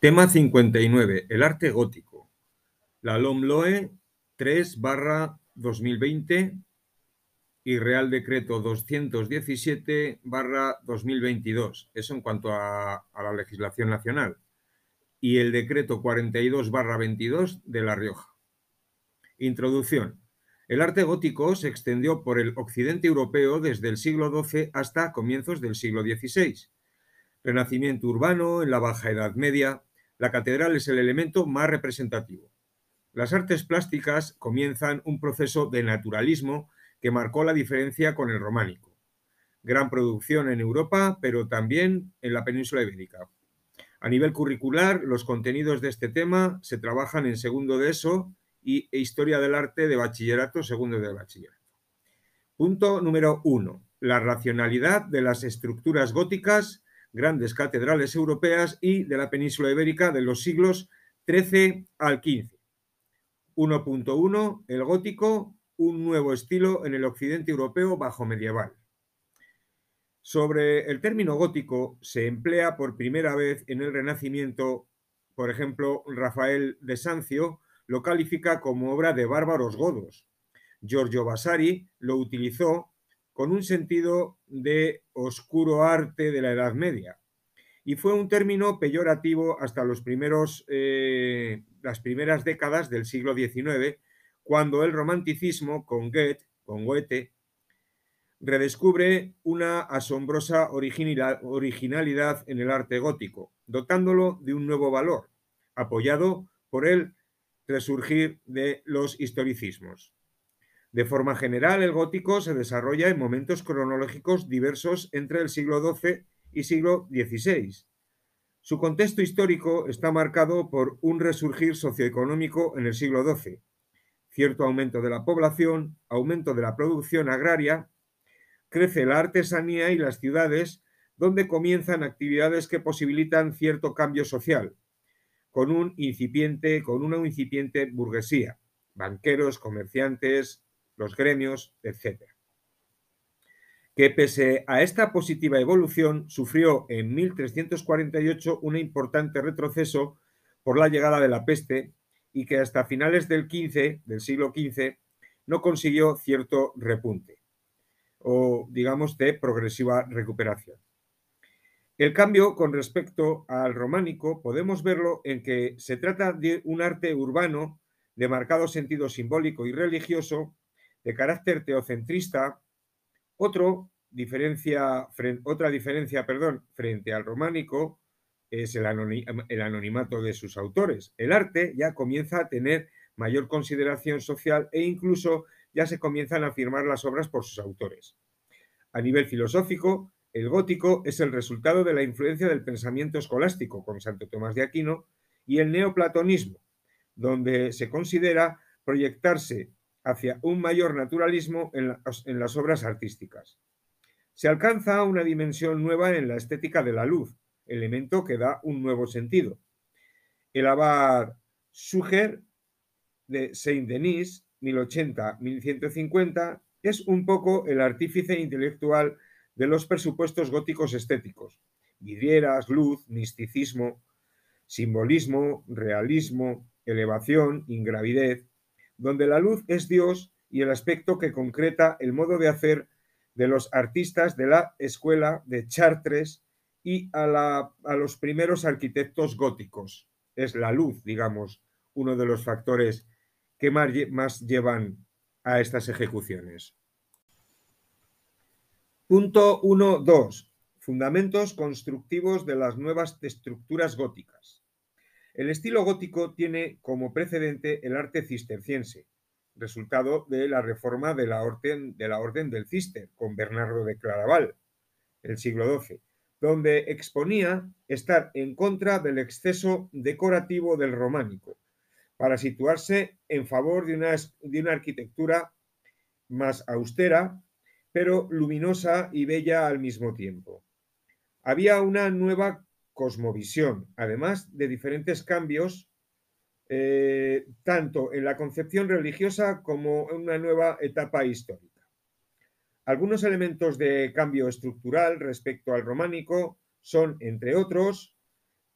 Tema 59. El arte gótico. La LOMLOE 3 barra 2020 y Real Decreto 217 barra 2022. Eso en cuanto a, la legislación nacional. Y el Decreto 42 barra 22 de La Rioja. Introducción. El arte gótico se extendió por el occidente europeo desde el siglo XII hasta comienzos del siglo XVI. Renacimiento urbano en la Baja Edad Media, la catedral es el elemento más representativo. Las artes plásticas comienzan un proceso de naturalismo que marcó la diferencia con el románico. Gran producción en Europa, pero también en la península ibérica. A nivel curricular, los contenidos de este tema se trabajan en segundo de ESO y Historia del Arte de Bachillerato, segundo de Bachillerato. Punto número uno. La racionalidad de las estructuras góticas grandes catedrales europeas y de la península ibérica de los siglos XIII al XV. 1.1. El gótico, un nuevo estilo en el occidente europeo bajo medieval. Sobre el término gótico se emplea por primera vez en el Renacimiento, por ejemplo, Rafael de Sancio lo califica como obra de bárbaros godos. Giorgio Vasari lo utilizó con un sentido de oscuro arte de la Edad Media. Y fue un término peyorativo hasta los primeros, eh, las primeras décadas del siglo XIX, cuando el romanticismo con Goethe, con Goethe redescubre una asombrosa originalidad en el arte gótico, dotándolo de un nuevo valor, apoyado por el resurgir de los historicismos. De forma general, el gótico se desarrolla en momentos cronológicos diversos entre el siglo XII y siglo XVI. Su contexto histórico está marcado por un resurgir socioeconómico en el siglo XII, cierto aumento de la población, aumento de la producción agraria, crece la artesanía y las ciudades, donde comienzan actividades que posibilitan cierto cambio social, con un incipiente, con una incipiente burguesía, banqueros, comerciantes, los gremios, etc. Que pese a esta positiva evolución, sufrió en 1348 un importante retroceso por la llegada de la peste y que hasta finales del, del siglo XV no consiguió cierto repunte o, digamos, de progresiva recuperación. El cambio con respecto al románico podemos verlo en que se trata de un arte urbano de marcado sentido simbólico y religioso de carácter teocentrista, diferencia, otra diferencia perdón, frente al románico es el, anonimato de sus autores. El arte ya comienza a tener mayor consideración social e incluso ya se comienzan a afirmar las obras por sus autores. A nivel filosófico, el gótico es el resultado de la influencia del pensamiento escolástico con Santo Tomás de Aquino y el neoplatonismo, donde se considera proyectarse hacia un mayor naturalismo en, las obras artísticas. Se alcanza una dimensión nueva en la estética de la luz, elemento que da un nuevo sentido. El abad Suger de Saint-Denis, 1080-1150, es un poco el artífice intelectual de los presupuestos góticos estéticos. Vidrieras, luz, misticismo, simbolismo, realismo, elevación, ingravidez, donde la luz es Dios y el aspecto que concreta el modo de hacer de los artistas de la escuela de Chartres y a, los primeros arquitectos góticos. Es la luz, digamos, uno de los factores que más, más llevan a estas ejecuciones. Punto 1.2. Fundamentos constructivos de las nuevas estructuras góticas. El estilo gótico tiene como precedente el arte cisterciense, resultado de la reforma de la orden, del Cister con Bernardo de Claraval, el siglo XII, donde exponía estar en contra del exceso decorativo del románico, para situarse en favor de una, de una arquitectura más austera, pero luminosa y bella al mismo tiempo. Había una nueva cosmovisión, además de diferentes cambios, eh, tanto en la concepción religiosa como en una nueva etapa histórica. Algunos elementos de cambio estructural respecto al románico son, entre otros,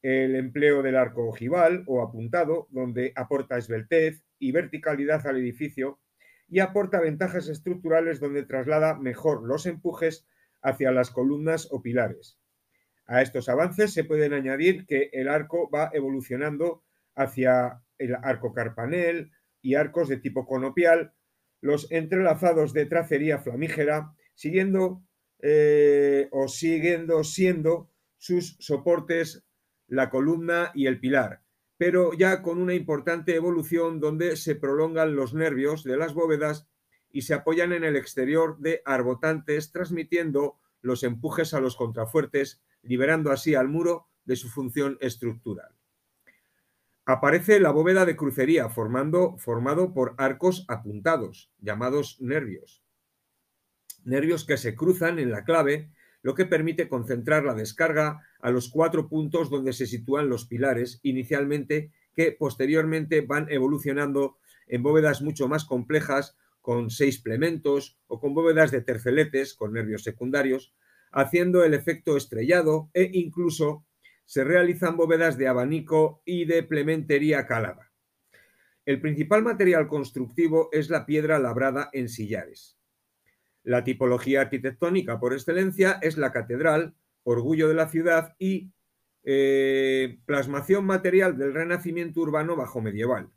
el empleo del arco ojival o apuntado, donde aporta esbeltez y verticalidad al edificio y aporta ventajas estructurales donde traslada mejor los empujes hacia las columnas o pilares. A estos avances se pueden añadir que el arco va evolucionando hacia el arco carpanel y arcos de tipo conopial, los entrelazados de tracería flamígera, siguiendo eh, o siguiendo siendo sus soportes la columna y el pilar, pero ya con una importante evolución donde se prolongan los nervios de las bóvedas y se apoyan en el exterior de arbotantes, transmitiendo los empujes a los contrafuertes, liberando así al muro de su función estructural. Aparece la bóveda de crucería, formando, formado por arcos apuntados, llamados nervios. Nervios que se cruzan en la clave, lo que permite concentrar la descarga a los cuatro puntos donde se sitúan los pilares inicialmente, que posteriormente van evolucionando en bóvedas mucho más complejas, con seis plementos o con bóvedas de terceletes con nervios secundarios, haciendo el efecto estrellado e incluso se realizan bóvedas de abanico y de plementería calada. El principal material constructivo es la piedra labrada en sillares. La tipología arquitectónica por excelencia es la catedral, orgullo de la ciudad y eh, plasmación material del renacimiento urbano bajo medieval.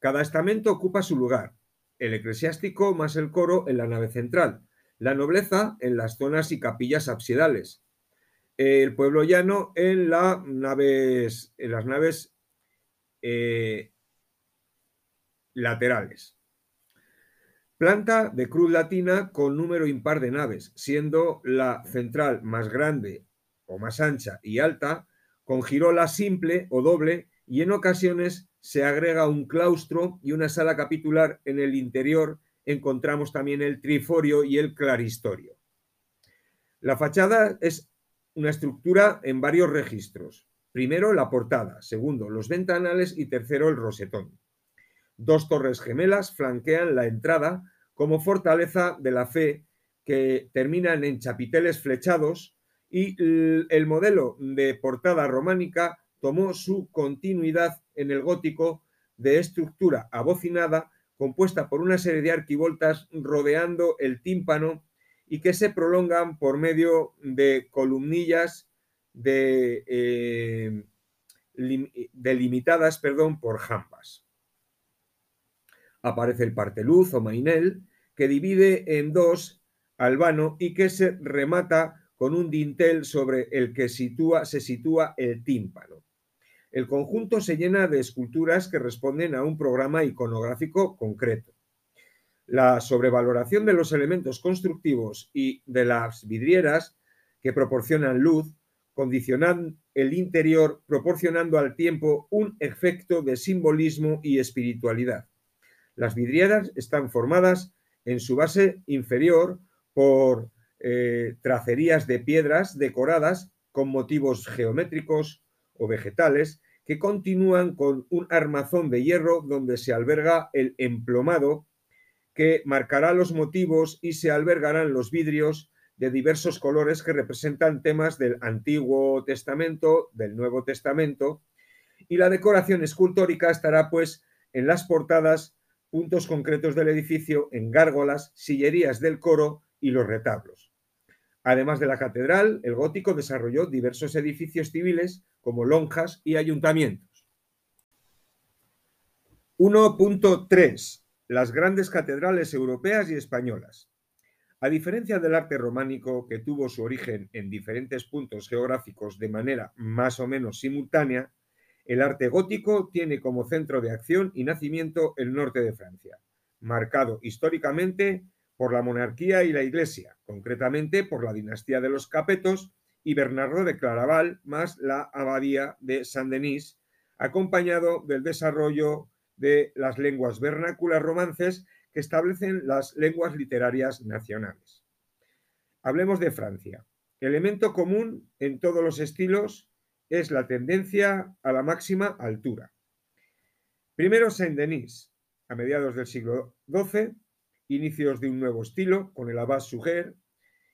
Cada estamento ocupa su lugar, el eclesiástico más el coro en la nave central, la nobleza en las zonas y capillas absidales, el pueblo llano en, las naves eh, laterales. Planta de cruz latina con número impar de naves, siendo la central más grande o más ancha y alta, con girola simple o doble, y en ocasiones se agrega un claustro y una sala capitular. En el interior encontramos también el triforio y el claristorio. La fachada es una estructura en varios registros. Primero, la portada, segundo, los ventanales y tercero, el rosetón. Dos torres gemelas flanquean la entrada como fortaleza de la fe que terminan en chapiteles flechados y el modelo de portada románica tomó su continuidad en el gótico de estructura abocinada compuesta por una serie de arquivoltas rodeando el tímpano y que se prolongan por medio de columnillas de, eh, delimitadas perdón, por jambas aparece el parteluz o mainel, que divide en dos al vano y que se remata con un dintel sobre el que se sitúa el tímpano. El conjunto se llena de esculturas que responden a un programa iconográfico concreto. La sobrevaloración de los elementos constructivos y de las vidrieras que proporcionan luz condicionan el interior proporcionando al tiempo un efecto de simbolismo y espiritualidad. Las vidrieras están formadas en su base inferior por eh, tracerías de piedras decoradas con motivos geométricos o vegetales que continúan con un armazón de hierro donde se alberga el emplomado que marcará los motivos y se albergarán los vidrios de diversos colores que representan temas del Antiguo Testamento, del Nuevo Testamento, y la decoración escultórica estará pues en las portadas puntos concretos del edificio en gárgolas, sillerías del coro y los retablos. Además de la catedral, el gótico desarrolló diversos edificios civiles como lonjas y ayuntamientos. 1.3. Las grandes catedrales europeas y españolas. A diferencia del arte románico, que tuvo su origen en diferentes puntos geográficos de manera más o menos simultánea, el arte gótico tiene como centro de acción y nacimiento el norte de Francia, marcado históricamente por la monarquía y la iglesia, concretamente por la dinastía de los Capetos y Bernardo de Claraval, más la abadía de Saint-Denis, acompañado del desarrollo de las lenguas vernáculas romances que establecen las lenguas literarias nacionales. Hablemos de Francia. Elemento común en todos los estilos es la tendencia a la máxima altura. Primero Saint-Denis, a mediados del siglo XII, inicios de un nuevo estilo con el Abbas Suger,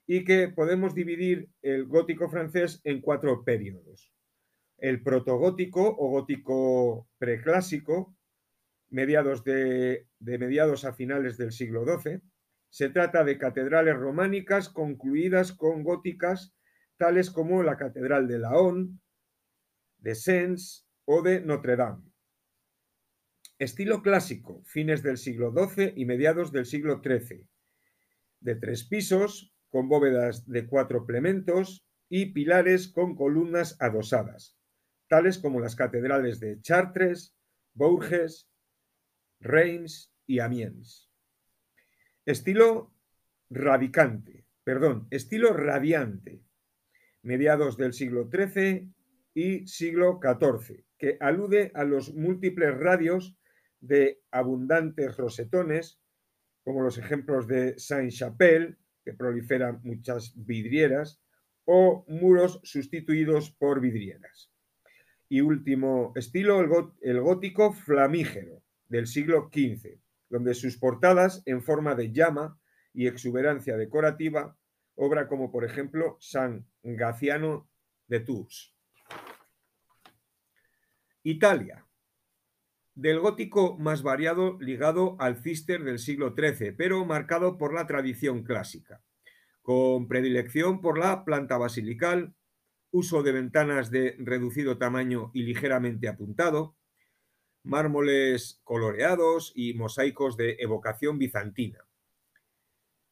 y que podemos dividir el gótico francés en cuatro periodos. el protogótico o gótico preclásico, mediados de, de mediados a finales del siglo XII. Se trata de catedrales románicas concluidas con góticas tales como la Catedral de Laon, de Sens o de Notre Dame. Estilo clásico, fines del siglo XII y mediados del siglo XIII, de tres pisos, con bóvedas de cuatro plementos y pilares con columnas adosadas, tales como las catedrales de Chartres, Bourges, Reims y Amiens. Estilo radicante, perdón, estilo radiante, mediados del siglo XIII y siglo XIV, que alude a los múltiples radios de abundantes rosetones, como los ejemplos de Saint-Chapelle, que proliferan muchas vidrieras, o muros sustituidos por vidrieras. Y último estilo, el, gótico flamígero del siglo XV, donde sus portadas en forma de llama y exuberancia decorativa, obra como por ejemplo San Gaciano de Tours. Italia, del gótico más variado ligado al cister del siglo XIII, pero marcado por la tradición clásica, con predilección por la planta basilical, uso de ventanas de reducido tamaño y ligeramente apuntado, mármoles coloreados y mosaicos de evocación bizantina.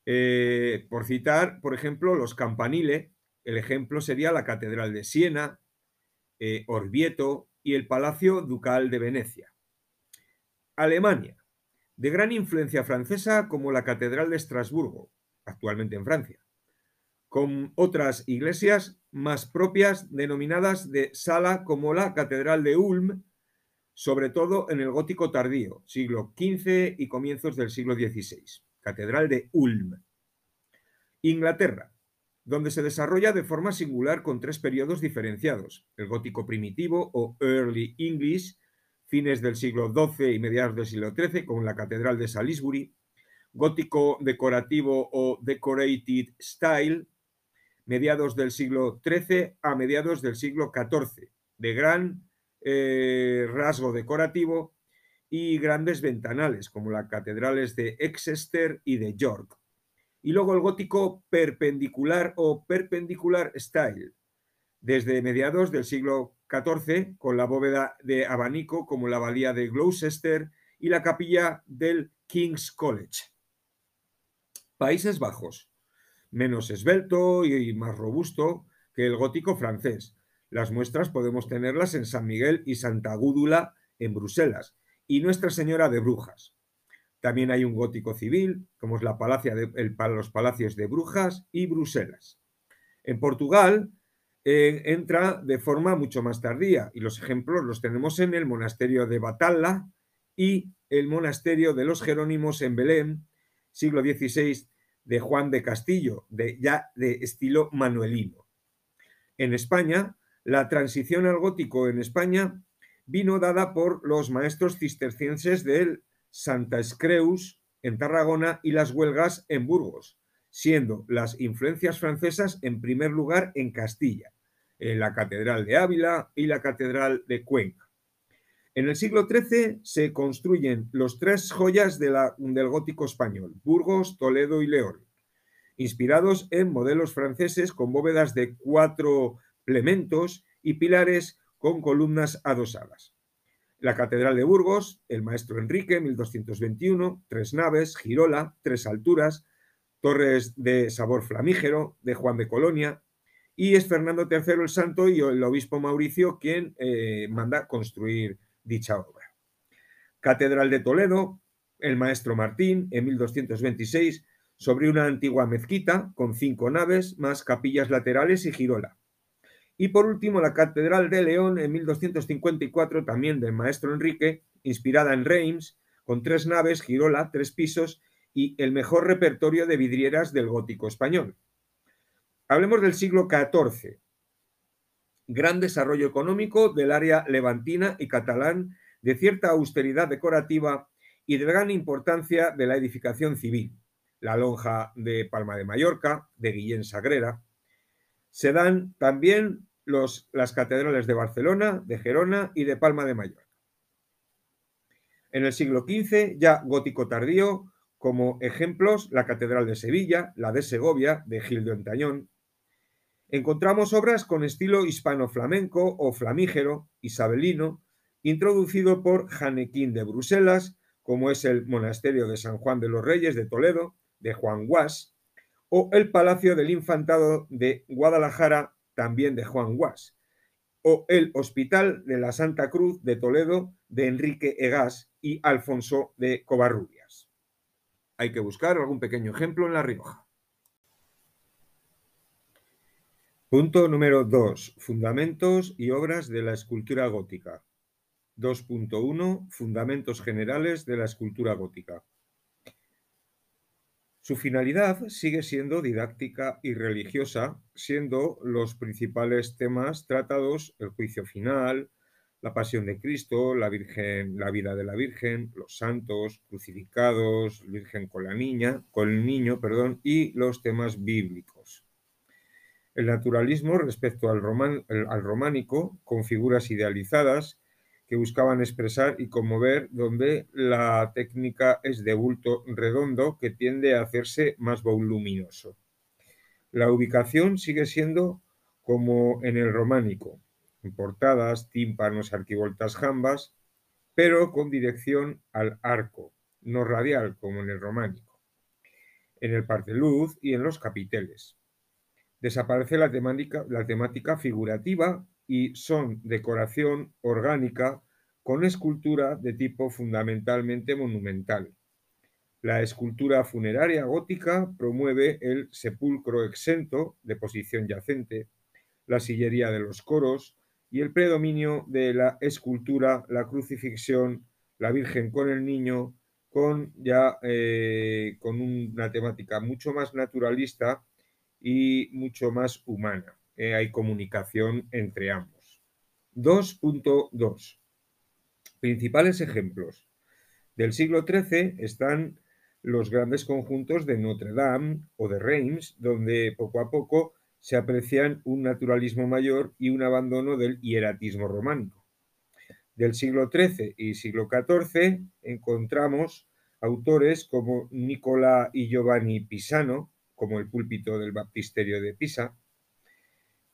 Eh, por citar, por ejemplo, los campanile, el ejemplo sería la Catedral de Siena, eh, Orvieto y el Palacio Ducal de Venecia. Alemania, de gran influencia francesa como la Catedral de Estrasburgo, actualmente en Francia, con otras iglesias más propias denominadas de sala como la Catedral de Ulm, sobre todo en el gótico tardío, siglo XV y comienzos del siglo XVI. Catedral de Ulm. Inglaterra, donde se desarrolla de forma singular con tres periodos diferenciados, el gótico primitivo o Early English, fines del siglo XII y mediados del siglo XIII, con la Catedral de Salisbury, gótico decorativo o Decorated Style, mediados del siglo XIII a mediados del siglo XIV, de gran eh, rasgo decorativo y grandes ventanales, como las catedrales de Exeter y de York. Y luego el gótico perpendicular o perpendicular style, desde mediados del siglo XIV, con la bóveda de abanico como la abadía de Gloucester y la capilla del King's College. Países Bajos, menos esbelto y más robusto que el gótico francés. Las muestras podemos tenerlas en San Miguel y Santa Gúdula en Bruselas y Nuestra Señora de Brujas. También hay un gótico civil, como es la palacia de, los palacios de Brujas y Bruselas. En Portugal entra de forma mucho más tardía y los ejemplos los tenemos en el monasterio de Batalla y el monasterio de los Jerónimos en Belén, siglo XVI, de Juan de Castillo, de, ya de estilo manuelino. En España, la transición al gótico en España vino dada por los maestros cistercienses del Santa Escreus en Tarragona y las huelgas en Burgos, siendo las influencias francesas en primer lugar en Castilla en la Catedral de Ávila y la Catedral de Cuenca. En el siglo XIII se construyen los tres joyas del gótico español, Burgos, Toledo y León, inspirados en modelos franceses con bóvedas de cuatro plementos y pilares con columnas adosadas. La Catedral de Burgos, el maestro Enrique, 1221, tres naves, girola, tres alturas, torres de sabor flamígero de Juan de Colonia, y es Fernando III el Santo y el obispo Mauricio quien eh, manda construir dicha obra. Catedral de Toledo, el maestro Martín, en 1226, sobre una antigua mezquita con cinco naves, más capillas laterales y girola. Y por último, la Catedral de León, en 1254, también del maestro Enrique, inspirada en Reims, con tres naves, girola, tres pisos y el mejor repertorio de vidrieras del gótico español. Hablemos del siglo XIV. Gran desarrollo económico del área levantina y catalán, de cierta austeridad decorativa y de gran importancia de la edificación civil. La lonja de Palma de Mallorca, de Guillén Sagrera. Se dan también las catedrales de Barcelona, de Gerona y de Palma de Mallorca. En el siglo XV, ya gótico tardío, como ejemplos, la Catedral de Sevilla, la de Segovia, de Gildo Entañón. Encontramos obras con estilo hispano-flamenco o flamígero, isabelino, introducido por Janequín de Bruselas, como es el Monasterio de San Juan de los Reyes de Toledo, de Juan Guas, o el Palacio del Infantado de Guadalajara, también de Juan Guas, o el Hospital de la Santa Cruz de Toledo de Enrique Egas y Alfonso de Covarrubias. Hay que buscar algún pequeño ejemplo en La Rioja. Punto número 2. Fundamentos y obras de la escultura gótica. 2.1. Fundamentos generales de la escultura gótica. Su finalidad sigue siendo didáctica y religiosa, siendo los principales temas tratados el juicio final, la pasión de Cristo, la Virgen, la vida de la Virgen, los santos, crucificados, Virgen con la niña, con el niño, perdón, y los temas bíblicos. El naturalismo respecto al, románico, con figuras idealizadas, que buscaban expresar y conmover, donde la técnica es de bulto redondo que tiende a hacerse más voluminoso. La ubicación sigue siendo como en el románico, en portadas, tímpanos, arquivoltas, jambas, pero con dirección al arco, no radial como en el románico, en el parteluz y en los capiteles. Desaparece la temática, la temática figurativa y son decoración orgánica con escultura de tipo fundamentalmente monumental. La escultura funeraria gótica promueve el sepulcro exento de posición yacente, la sillería de los coros y el predominio de la escultura, la crucifixión, la Virgen con el niño, con ya eh, con una temática mucho más naturalista y mucho más humana. Eh, hay comunicación entre ambos. 2.2. Principales ejemplos. Del siglo XIII están los grandes conjuntos de Notre Dame o de Reims, donde poco a poco se aprecian un naturalismo mayor y un abandono del hieratismo románico. Del siglo XIII y siglo XIV encontramos autores como Nicola y Giovanni Pisano, como el púlpito del baptisterio de Pisa,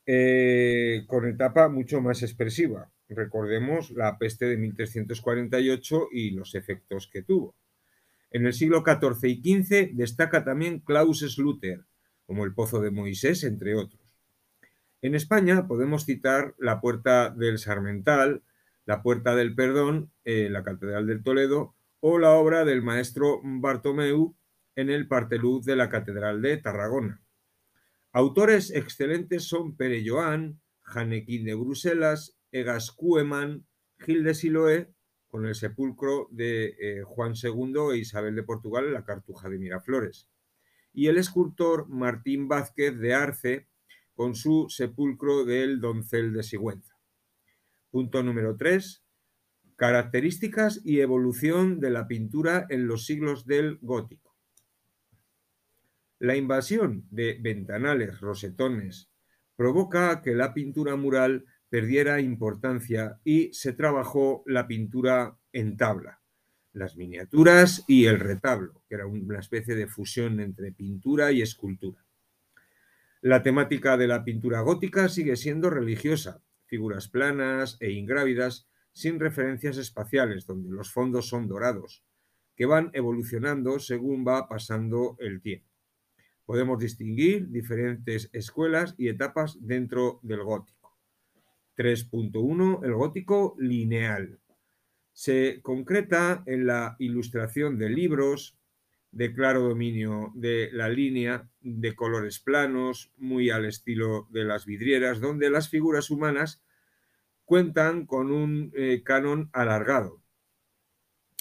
eh, con etapa mucho más expresiva. Recordemos la peste de 1348 y los efectos que tuvo. En el siglo XIV y XV destaca también Klaus Sluter, como el Pozo de Moisés, entre otros. En España podemos citar la Puerta del Sarmental, la Puerta del Perdón, en la Catedral del Toledo, o la obra del maestro Bartomeu en el Parteluz de la Catedral de Tarragona. Autores excelentes son Pere Joan, Janequín de Bruselas, Egas Kueman, Gil de Siloé, con el sepulcro de eh, Juan II e Isabel de Portugal en la Cartuja de Miraflores, y el escultor Martín Vázquez de Arce, con su sepulcro del doncel de Sigüenza. Punto número 3. Características y evolución de la pintura en los siglos del gótico. La invasión de ventanales, rosetones, provoca que la pintura mural perdiera importancia y se trabajó la pintura en tabla, las miniaturas y el retablo, que era una especie de fusión entre pintura y escultura. La temática de la pintura gótica sigue siendo religiosa, figuras planas e ingrávidas sin referencias espaciales, donde los fondos son dorados, que van evolucionando según va pasando el tiempo. Podemos distinguir diferentes escuelas y etapas dentro del gótico. 3.1. El gótico lineal. Se concreta en la ilustración de libros, de claro dominio de la línea, de colores planos, muy al estilo de las vidrieras, donde las figuras humanas cuentan con un eh, canon alargado.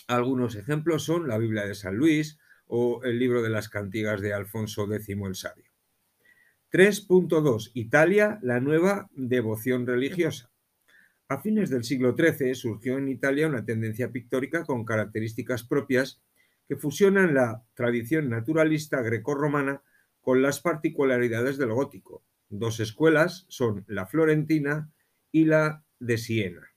Algunos ejemplos son la Biblia de San Luis, o el libro de las cantigas de Alfonso X el Sabio. 3.2. Italia, la nueva devoción religiosa. A fines del siglo XIII surgió en Italia una tendencia pictórica con características propias que fusionan la tradición naturalista grecorromana con las particularidades del gótico, Dos escuelas son la florentina y la de Siena.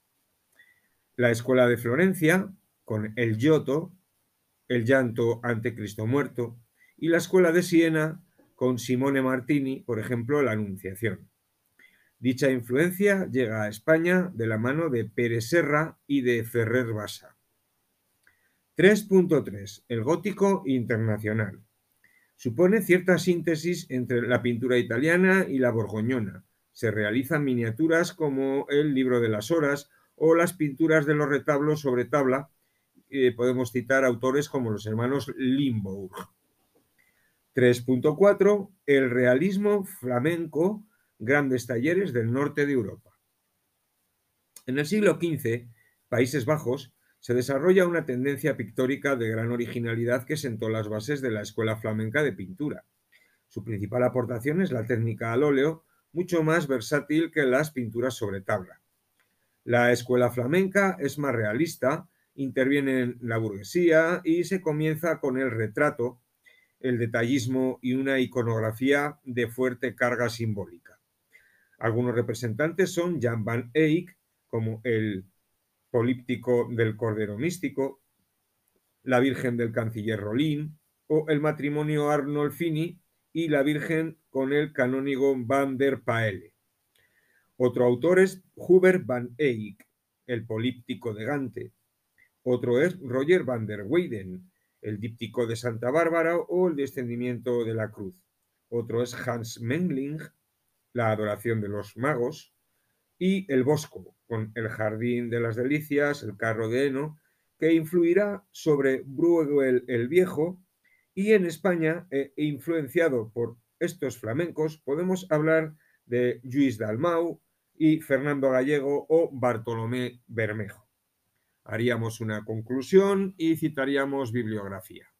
La escuela de Florencia, con el Giotto, el llanto ante Cristo muerto, y la escuela de Siena, con Simone Martini, por ejemplo, la Anunciación. Dicha influencia llega a España de la mano de Pérez Serra y de Ferrer Bassa. 3.3. El gótico internacional. Supone cierta síntesis entre la pintura italiana y la borgoñona. Se realizan miniaturas como el Libro de las Horas o las pinturas de los retablos sobre tabla. Podemos citar autores como los hermanos Limbourg. 3.4. El realismo flamenco, grandes talleres del norte de Europa. En el siglo XV, Países Bajos, se desarrolla una tendencia pictórica de gran originalidad que sentó las bases de la escuela flamenca de pintura. Su principal aportación es la técnica al óleo, mucho más versátil que las pinturas sobre tabla. La escuela flamenca es más realista, interviene en la burguesía y se comienza con el retrato, el detallismo y una iconografía de fuerte carga simbólica. Algunos representantes son Jan van Eyck, como el políptico del Cordero Místico, la Virgen del Canciller Rolín o el matrimonio Arnolfini y la Virgen con el canónigo Van der Paele. Otro autor es Hubert van Eyck, el políptico de Gante. Otro es Roger van der Weyden, el díptico de Santa Bárbara o el descendimiento de la cruz. Otro es Hans Mengling, la adoración de los magos, y el Bosco, con el Jardín de las Delicias, el carro de heno, que influirá sobre Bruegel el Viejo, y en España, e influenciado por estos flamencos, podemos hablar de Lluís Dalmau y Fernando Gallego o Bartolomé Bermejo haríamos una conclusión y citaríamos bibliografía.